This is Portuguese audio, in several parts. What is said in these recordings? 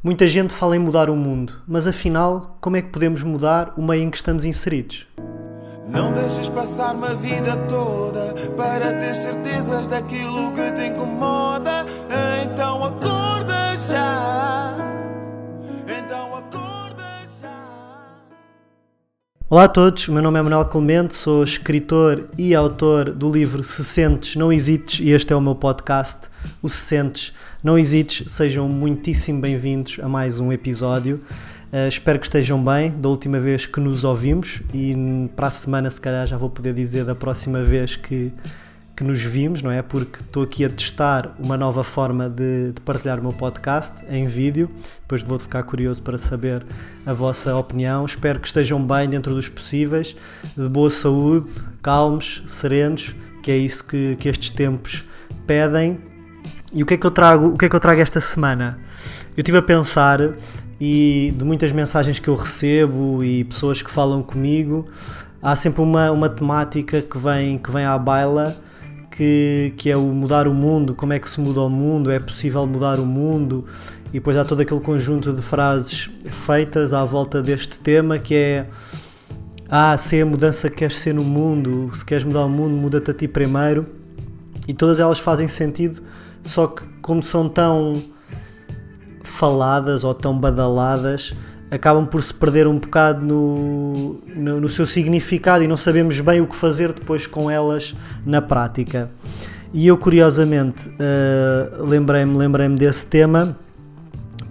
Muita gente fala em mudar o mundo, mas afinal, como é que podemos mudar o meio em que estamos inseridos? Não deixes passar uma vida toda para ter certezas daquilo que te incomoda. Olá a todos, meu nome é Manuel Clemente, sou escritor e autor do livro Se Sentes, Não Hesites e este é o meu podcast, o Se Sentes, Não Hesites. Sejam muitíssimo bem-vindos a mais um episódio. Uh, espero que estejam bem da última vez que nos ouvimos e para a semana, se calhar, já vou poder dizer da próxima vez que, que nos vimos, não é? Porque estou aqui a testar uma nova forma de, de partilhar o meu podcast em vídeo. Depois vou ficar curioso para saber a vossa opinião. Espero que estejam bem dentro dos possíveis, de boa saúde, calmos, serenos, que é isso que, que estes tempos pedem. E o que é que eu trago, o que é que eu trago esta semana? Eu estive a pensar e de muitas mensagens que eu recebo e pessoas que falam comigo, há sempre uma, uma temática que vem, que vem à baila que, que é o mudar o mundo, como é que se muda o mundo, é possível mudar o mundo, e depois há todo aquele conjunto de frases feitas à volta deste tema que é ah, se é a mudança que queres ser no mundo, se queres mudar o mundo, muda-te a ti primeiro. E todas elas fazem sentido, só que como são tão faladas ou tão badaladas acabam por se perder um bocado no, no, no, seu significado e não sabemos bem o que fazer depois com elas na prática. E eu, curiosamente, uh, lembrei-me lembrei desse tema,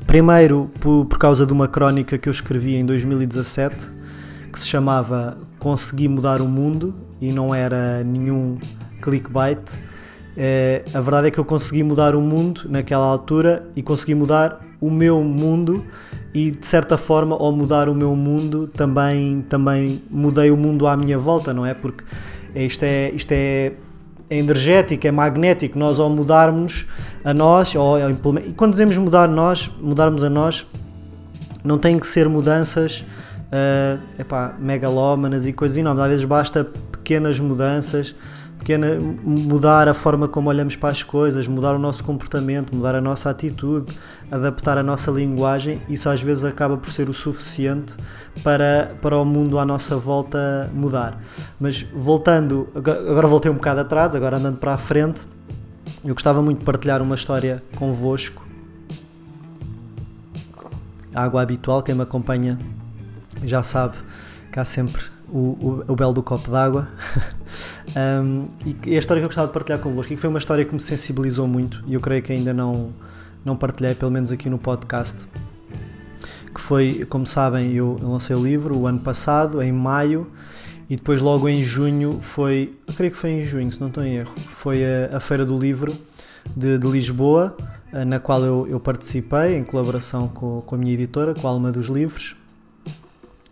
primeiro por, por causa de uma crónica que eu escrevi em 2017 que se chamava Consegui Mudar o Mundo e não era nenhum clickbait. Uh, a verdade é que eu consegui mudar o mundo naquela altura e consegui mudar o meu mundo e de certa forma ao mudar o meu mundo também também mudei o mundo à minha volta não é? Porque isto é isto é, é energético é magnético. Nós ao mudarmos a nós ou e quando dizemos mudar nós mudarmos a nós não tem que ser mudanças uh, epá, megalómanas e coisas enormes. Às vezes basta pequenas mudanças pequena, mudar a forma como olhamos para as coisas, mudar o nosso comportamento, mudar a nossa atitude, adaptar a nossa linguagem, isso às vezes acaba por ser o suficiente para, para o mundo à nossa volta mudar. Mas voltando, agora voltei um bocado atrás, agora andando para a frente, eu gostava muito de partilhar uma história convosco. A água habitual, quem me acompanha já sabe que há sempre o, o, o belo do copo d'água. um, e a história que eu gostava de partilhar convosco, e que foi uma história que me sensibilizou muito, e eu creio que ainda não, não partilhei, pelo menos aqui no podcast, que foi, como sabem, eu lancei o livro o ano passado, em maio, e depois logo em junho foi, eu creio que foi em junho, se não estou em erro, foi a, a Feira do Livro de, de Lisboa, na qual eu, eu participei em colaboração com, com a minha editora, com a Alma dos Livros,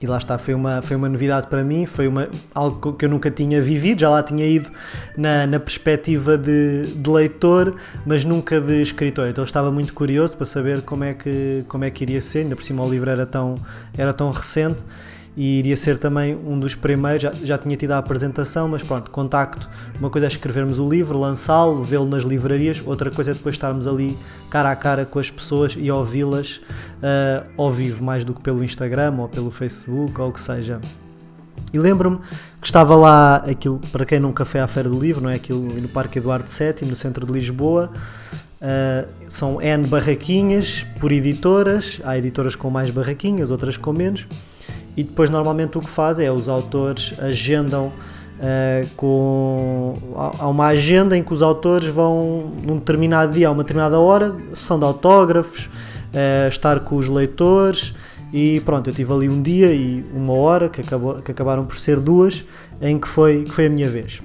e lá está, foi uma, foi uma novidade para mim, foi uma, algo que eu nunca tinha vivido, já lá tinha ido na, na perspectiva de, de leitor, mas nunca de escritor. Então estava muito curioso para saber como é que, como é que iria ser, ainda por cima o livro era tão, era tão recente e iria ser também um dos primeiros, já, já tinha tido a apresentação, mas pronto, contacto, uma coisa é escrevermos o livro, lançá-lo, vê-lo nas livrarias, outra coisa é depois estarmos ali cara a cara com as pessoas e ouvi-las uh, ao vivo, mais do que pelo Instagram ou pelo Facebook ou o que seja. E lembro-me que estava lá aquilo, para quem nunca foi à Feira do Livro, não é? Aquilo no Parque Eduardo VII, no centro de Lisboa. Uh, são N barraquinhas por editoras, há editoras com mais barraquinhas, outras com menos e depois normalmente o que faz é os autores agendam uh, com há uma agenda em que os autores vão num determinado dia a uma determinada hora são de autógrafos uh, estar com os leitores e pronto eu tive ali um dia e uma hora que, acabou, que acabaram por ser duas em que foi que foi a minha vez.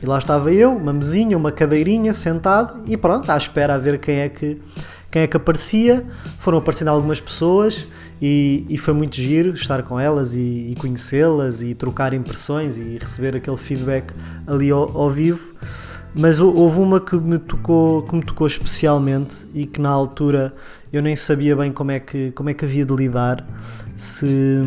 E lá estava eu uma mesinha uma cadeirinha sentado e pronto à espera a ver quem é que quem é que aparecia, foram aparecendo algumas pessoas e, e foi muito giro estar com elas e, e conhecê-las e trocar impressões e receber aquele feedback ali ao, ao, vivo. Mas houve uma que me tocou, que me tocou especialmente e que na altura eu nem sabia bem como é que, como é que havia de lidar se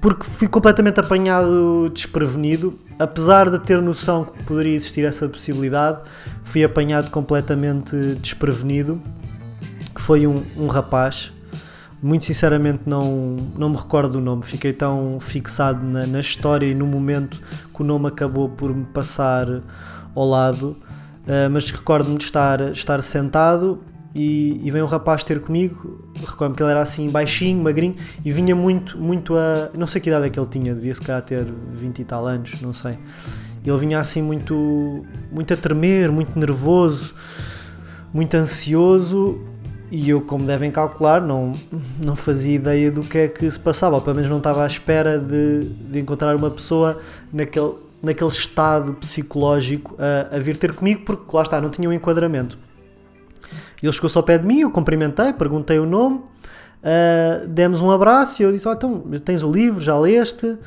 porque fui completamente apanhado desprevenido, apesar de ter noção que poderia existir essa possibilidade, fui apanhado completamente desprevenido que foi um, um rapaz. Muito sinceramente não, não me recordo do nome, fiquei tão fixado na, na, história e no momento que o nome acabou por me passar ao lado, uh, mas recordo-me de estar, estar sentado e, e vem um rapaz ter comigo, recordo-me que ele era assim baixinho, magrinho e vinha muito, muito a. não sei que idade é que ele tinha, devia se calhar ter 20 e tal anos, não sei. Ele vinha assim muito, muito a tremer, muito nervoso, muito ansioso e eu, como devem calcular, não, não fazia ideia do que é que se passava, ou pelo menos não estava à espera de, de encontrar uma pessoa naquele, naquele estado psicológico a, a vir ter comigo, porque lá está, não tinha um enquadramento. Ele chegou-se ao pé de mim, eu cumprimentei, perguntei o nome, uh, demos um abraço e eu disse: oh, então, tens o livro, já leste?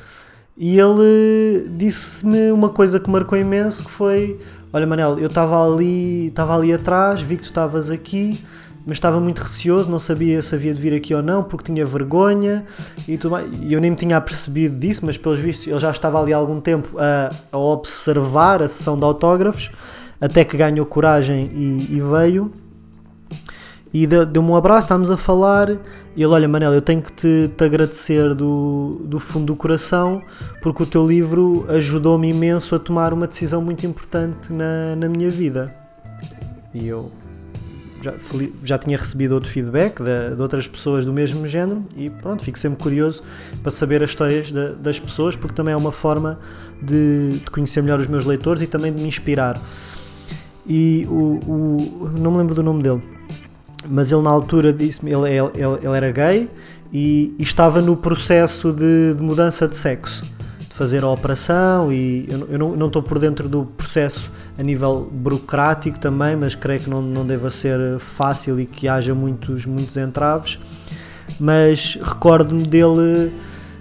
E ele disse-me uma coisa que marcou imenso, que foi, olha Manel, eu estava ali, estava ali atrás, vi que tu estavas aqui, mas estava muito receoso, não sabia se havia de vir aqui ou não, porque tinha vergonha e tudo mais. E eu nem me tinha apercebido disso, mas pelos vistos ele já estava ali há algum tempo a, a observar a sessão de autógrafos, até que ganhou coragem e, e veio. E deu-me um abraço, estávamos a falar. E ele, olha, Manel, eu tenho que te, te agradecer do, do fundo do coração, porque o teu livro ajudou-me imenso a tomar uma decisão muito importante na, na minha vida. E eu, já, já tinha recebido outro feedback de, de, outras pessoas do mesmo género e pronto, fico sempre curioso para saber as histórias de, das pessoas porque também é uma forma de, de, conhecer melhor os meus leitores e também de me inspirar. E o, o não me lembro do nome dele, mas ele na altura disse-me, ele, ele, ele, era gay e, e estava no processo de, de mudança de sexo fazer a operação e eu, eu não, estou por dentro do processo a nível burocrático também, mas creio que não, não deva ser fácil e que haja muitos, muitos entraves. Mas recordo-me dele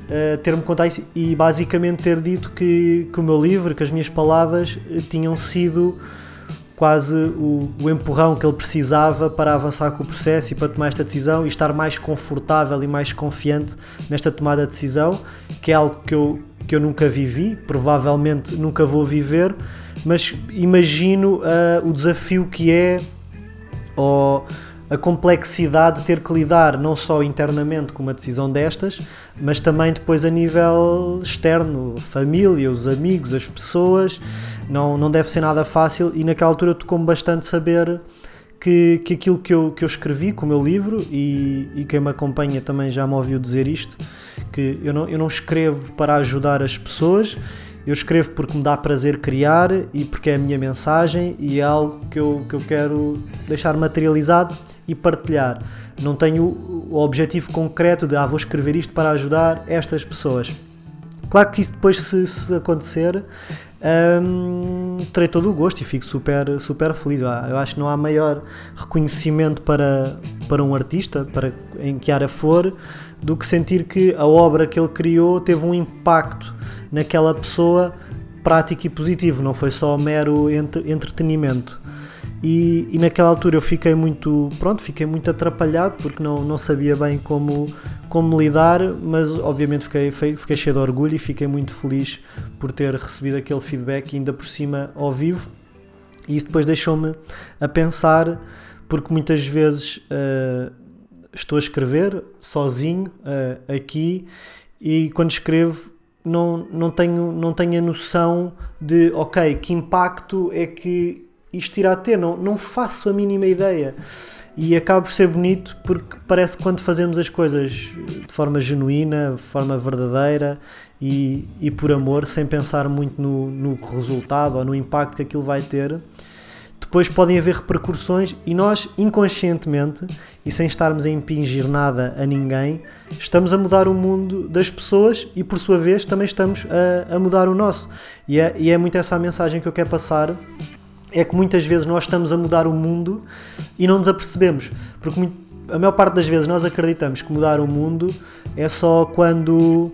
uh, ter-me contado isso e basicamente ter dito que, que o meu livro, que as minhas palavras uh, tinham sido quase o, o, empurrão que ele precisava para avançar com o processo e para tomar esta decisão e estar mais confortável e mais confiante nesta tomada de decisão, que é algo que eu que eu nunca vivi, provavelmente nunca vou viver, mas imagino uh, o desafio que é ou a complexidade de ter que lidar não só internamente com uma decisão destas, mas também depois a nível externo, família, os amigos, as pessoas, não, não deve ser nada fácil. E naquela altura tocou-me bastante saber que, que aquilo que eu, que eu escrevi com o meu livro, e, e quem me acompanha também já me ouviu dizer isto, que eu não, eu não escrevo para ajudar as pessoas, eu escrevo porque me dá prazer criar e porque é a minha mensagem e é algo que eu, que eu quero deixar materializado e partilhar. Não tenho o objetivo concreto de ah, vou escrever isto para ajudar estas pessoas. Claro que isso depois, se, se acontecer, um, terei todo o gosto e fico super, super feliz. Eu acho que não há maior reconhecimento para, para um artista, para em que área for, do que sentir que a obra que ele criou teve um impacto naquela pessoa prático e positivo, não foi só mero entre, entretenimento. E, e, naquela altura eu fiquei muito, pronto, fiquei muito atrapalhado porque não, não sabia bem como, como lidar, mas obviamente fiquei, fiquei cheio de orgulho e fiquei muito feliz por ter recebido aquele feedback ainda por cima ao vivo. E isso depois deixou-me a pensar, porque muitas vezes uh, estou a escrever sozinho uh, aqui e quando escrevo não, não, tenho, não tenho a noção de, ok, que impacto é que isto irá ter, não, não faço a mínima ideia. E acaba por ser bonito porque parece que quando fazemos as coisas de forma genuína, de forma verdadeira e, e por amor, sem pensar muito no, no resultado ou no impacto que aquilo vai ter, depois podem haver repercussões e nós, inconscientemente e sem estarmos a impingir nada a ninguém, estamos a mudar o mundo das pessoas e, por sua vez, também estamos a, a mudar o nosso. E é, e é muito essa a mensagem que eu quero passar é que muitas vezes nós estamos a mudar o mundo e não nos apercebemos. Porque a maior parte das vezes nós acreditamos que mudar o mundo é só quando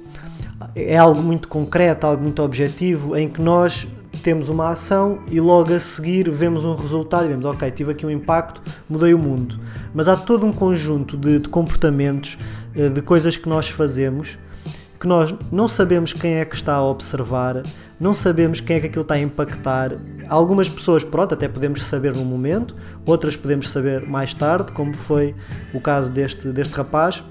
é algo muito concreto, algo muito objetivo, em que nós temos uma ação e logo a seguir vemos um resultado e vemos, ok, tive aqui um impacto, mudei o mundo. Mas há todo um conjunto de, de comportamentos, eh, de coisas que nós fazemos que nós não sabemos quem é que está a observar, não sabemos quem é que aquilo está a impactar. Algumas pessoas, pronto, até podemos saber no momento, outras podemos saber mais tarde, como foi o caso deste, deste rapaz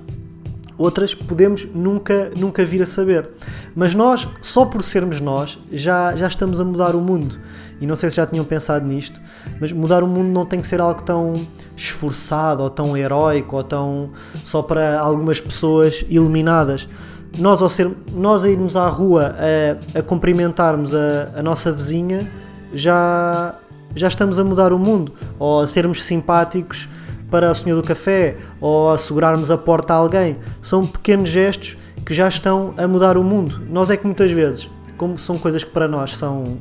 outras podemos nunca, nunca vir a saber. Mas nós, só por sermos nós, já, já estamos a mudar o mundo. E não sei se já tinham pensado nisto, mas mudar o mundo não tem que ser algo tão esforçado, ou tão heróico, ou tão só para algumas pessoas iluminadas. Nós, ao ser, nós a irmos à rua a, a cumprimentarmos a, a nossa vizinha, já, já estamos a mudar o mundo. Ou a sermos simpáticos para o senhor do café ou assegurarmos a porta a alguém. São pequenos gestos que já estão a mudar o mundo. Nós é que muitas vezes, como são coisas que para nós são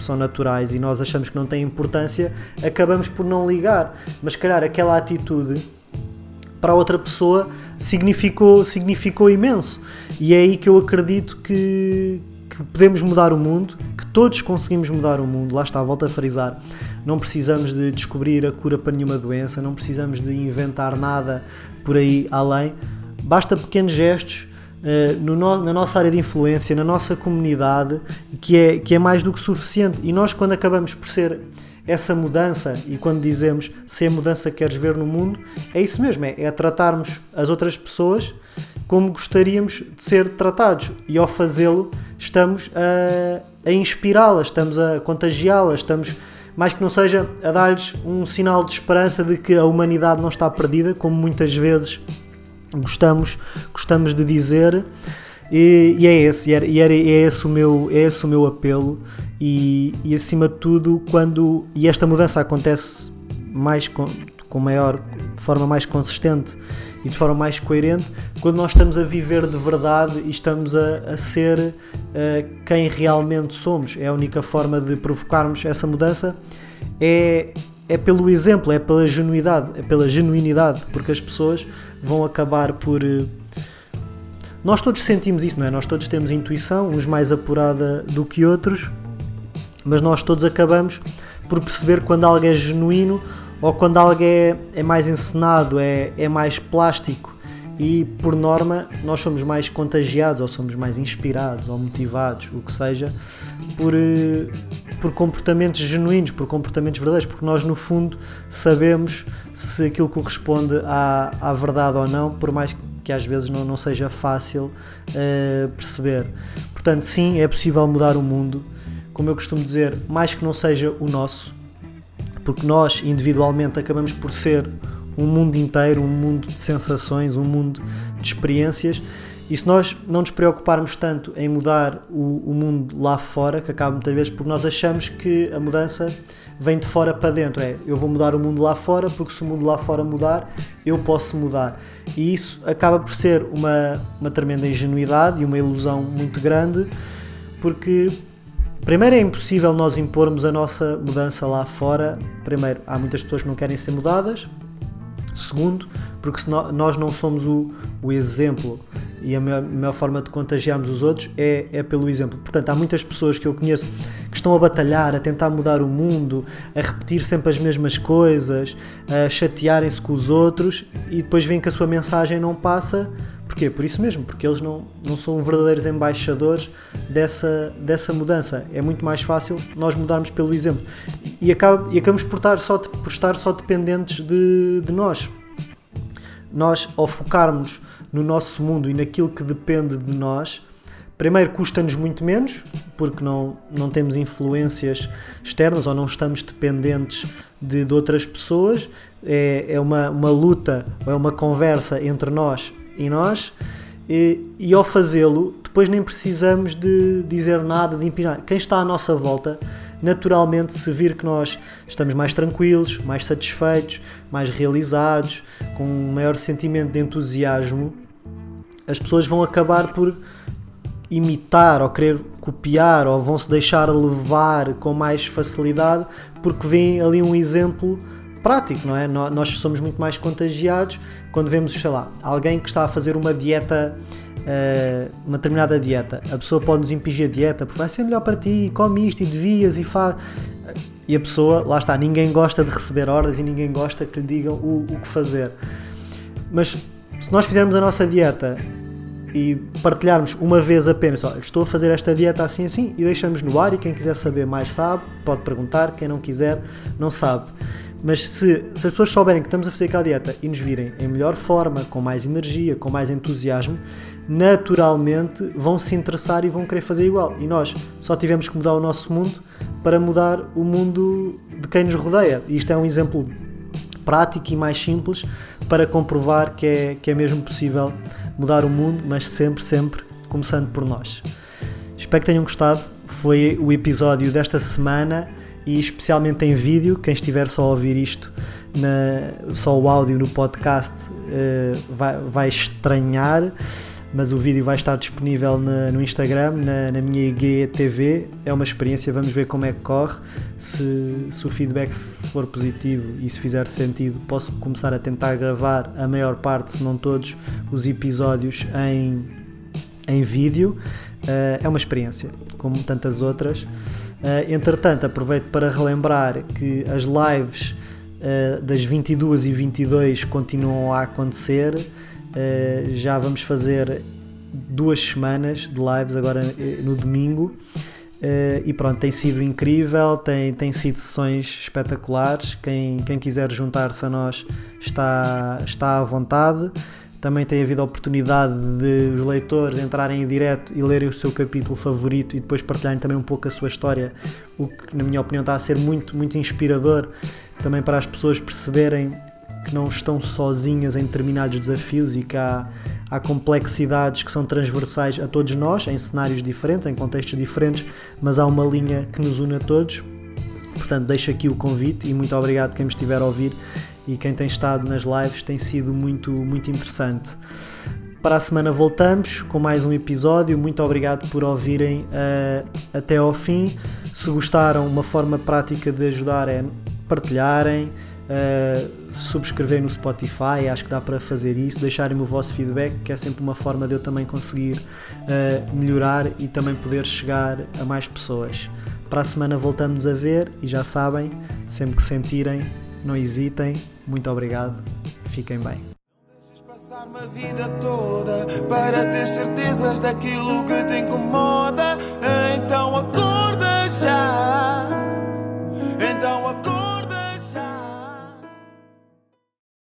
são naturais e nós achamos que não têm importância, acabamos por não ligar. Mas calhar aquela atitude para outra pessoa significou, significou imenso. E é aí que eu acredito que, que podemos mudar o mundo, que todos conseguimos mudar o mundo. Lá está, volto a frisar. Não precisamos de descobrir a cura para nenhuma doença, não precisamos de inventar nada por aí além. Basta pequenos gestos uh, no, na nossa área de influência, na nossa comunidade, que é, que é mais do que suficiente. E nós, quando acabamos por ser essa mudança, e quando dizemos se a mudança que queres ver no mundo, é isso mesmo, é, é tratarmos as outras pessoas como gostaríamos de ser tratados. E ao fazê-lo, estamos a, a inspirá-las, estamos a contagiá-las, estamos, mais que não seja, a dar-lhes um sinal de esperança de que a humanidade não está perdida, como muitas vezes gostamos, gostamos de dizer. E, e, é esse, e, era, e é, esse o meu, é esse o meu apelo, e, e acima de tudo, quando. E esta mudança acontece mais com, com maior, de forma mais consistente e de forma mais coerente quando nós estamos a viver de verdade e estamos a, a ser uh, quem realmente somos. É a única forma de provocarmos essa mudança é, é pelo exemplo, é pela genuidade, é pela genuinidade, porque as pessoas vão acabar por. Uh, nós todos sentimos isso, não é? Nós todos temos intuição, uns mais apurada do que outros, mas nós todos acabamos por perceber quando algo é genuíno ou quando algo é, é mais encenado, é, é mais plástico e por norma nós somos mais contagiados ou somos mais inspirados ou motivados, o que seja, por, eh, por comportamentos genuínos, por comportamentos verdadeiros, porque nós no fundo sabemos se aquilo corresponde à, à verdade ou não, por mais que às vezes não, não seja fácil uh, perceber. Portanto, sim, é possível mudar o mundo, como eu costumo dizer, mais que não seja o nosso, porque nós individualmente acabamos por ser um mundo inteiro, um mundo de sensações, um mundo de experiências. E se nós não nos preocuparmos tanto em mudar o, o, mundo lá fora, que acaba muitas vezes porque nós achamos que a mudança vem de fora para dentro, é eu vou mudar o mundo lá fora porque se o mundo lá fora mudar, eu posso mudar. E isso acaba por ser uma, uma tremenda ingenuidade e uma ilusão muito grande, porque Primeiro, é impossível nós impormos a nossa mudança lá fora. Primeiro, há muitas pessoas que não querem ser mudadas. Segundo, porque nós não somos o, o exemplo e a melhor, melhor, forma de contagiarmos os outros é, é pelo exemplo. Portanto, há muitas pessoas que eu conheço que estão a batalhar, a tentar mudar o mundo, a repetir sempre as mesmas coisas, a chatearem-se com os outros e depois veem que a sua mensagem não passa Porquê? Por isso mesmo, porque eles não, não são verdadeiros embaixadores dessa, dessa mudança. É muito mais fácil nós mudarmos pelo exemplo. E, acaba, e acabamos por estar só, por estar só dependentes de, de nós. Nós, ao focarmos no nosso mundo e naquilo que depende de nós, primeiro custa-nos muito menos, porque não, não temos influências externas ou não estamos dependentes de, de outras pessoas. É, é uma, uma luta, é uma conversa entre nós em nós e, e ao fazê-lo, depois nem precisamos de dizer nada, de empinar. Quem está à nossa volta, naturalmente, se vir que nós estamos mais tranquilos, mais satisfeitos, mais realizados, com um maior sentimento de entusiasmo, as pessoas vão acabar por imitar ou querer copiar ou vão se deixar levar com mais facilidade porque veem ali um exemplo prático, não é? Nós somos muito mais contagiados quando vemos, sei lá, alguém que está a fazer uma dieta, uh, uma determinada dieta. A pessoa pode nos impingir a dieta porque vai ser melhor para ti, come isto e devias e faz. E a pessoa, lá está, ninguém gosta de receber ordens e ninguém gosta que lhe digam o, o que fazer. Mas se nós fizermos a nossa dieta e partilharmos uma vez apenas, olha, estou a fazer esta dieta assim assim e deixamos no ar e quem quiser saber mais sabe, pode perguntar, quem não quiser não sabe. Mas se, se as pessoas souberem que estamos a fazer aquela dieta e nos virem em melhor forma, com mais energia, com mais entusiasmo, naturalmente vão se interessar e vão querer fazer igual. E nós só tivemos que mudar o nosso mundo para mudar o mundo de quem nos rodeia. E isto é um exemplo prático e mais simples para comprovar que é, que é mesmo possível mudar o mundo, mas sempre, sempre começando por nós. Espero que tenham gostado. Foi o episódio desta semana e especialmente em vídeo. Quem estiver só a ouvir isto, na, só o áudio no podcast, uh, vai, vai estranhar mas o vídeo vai estar disponível na, no Instagram, na, na, minha IGTV. É uma experiência, vamos ver como é que corre. Se, se o feedback for positivo e se fizer sentido, posso começar a tentar gravar a maior parte, se não todos, os episódios em, em vídeo. Uh, é uma experiência, como tantas outras. Uh, entretanto, aproveito para relembrar que as lives uh, das 22 e 22 continuam a acontecer. Já vamos fazer duas semanas de lives agora eh, no domingo. Uh, e pronto, tem sido incrível, tem, tem sido sessões espetaculares. Quem, quem quiser juntar-se a nós está, está à vontade. Também tem havido a oportunidade de os leitores entrarem em direto e lerem o seu capítulo favorito e depois partilharem também um pouco a sua história, o que, na minha opinião, está a ser muito, muito inspirador também para as pessoas perceberem que não estão sozinhas em determinados desafios e que há, há complexidades que são transversais a todos nós, em cenários diferentes, em contextos diferentes, mas há uma linha que nos une a todos. Portanto, deixo aqui o convite e muito obrigado quem me estiver a ouvir e quem tem estado nas lives, tem sido muito, muito interessante. Para a semana voltamos com mais um episódio. Muito obrigado por ouvirem uh, até ao fim. Se gostaram, uma forma prática de ajudar é partilharem, Uh, subscrever no Spotify, acho que dá para fazer isso, deixarem-me o vosso feedback, que é sempre uma forma de eu também conseguir uh, melhorar e também poder chegar a mais pessoas. Para a semana voltamos a ver e já sabem, sempre que sentirem, não hesitem. Muito obrigado. Fiquem bem. Não deixes passar uma vida toda para ter certezas daquilo que te incomoda. Então acorda já.